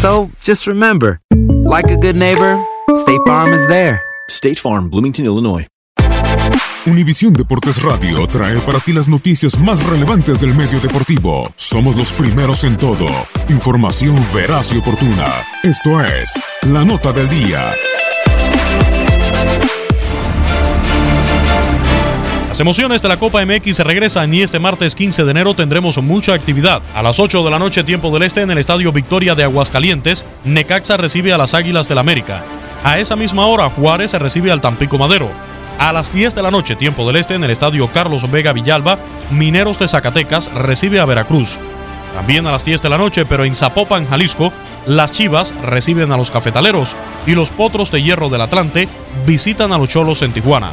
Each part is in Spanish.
So just remember, like a good neighbor, State Farm is there. State Farm, Bloomington, Illinois. Univisión Deportes Radio trae para ti las noticias más relevantes del medio deportivo. Somos los primeros en todo. Información veraz y oportuna. Esto es La Nota del Día. Las emociones de la Copa MX se regresan y este martes 15 de enero tendremos mucha actividad. A las 8 de la noche tiempo del este en el Estadio Victoria de Aguascalientes, Necaxa recibe a las Águilas del América. A esa misma hora Juárez recibe al Tampico Madero. A las 10 de la noche tiempo del este en el Estadio Carlos Vega Villalba, Mineros de Zacatecas recibe a Veracruz. También a las 10 de la noche, pero en Zapopan, Jalisco, las Chivas reciben a los Cafetaleros y los Potros de Hierro del Atlante visitan a los Cholos en Tijuana.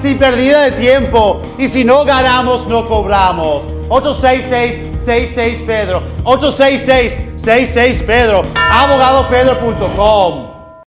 sin pérdida de tiempo. Y si no ganamos, no cobramos. 866-66 Pedro. 866-66 Pedro. Abogadopedro.com.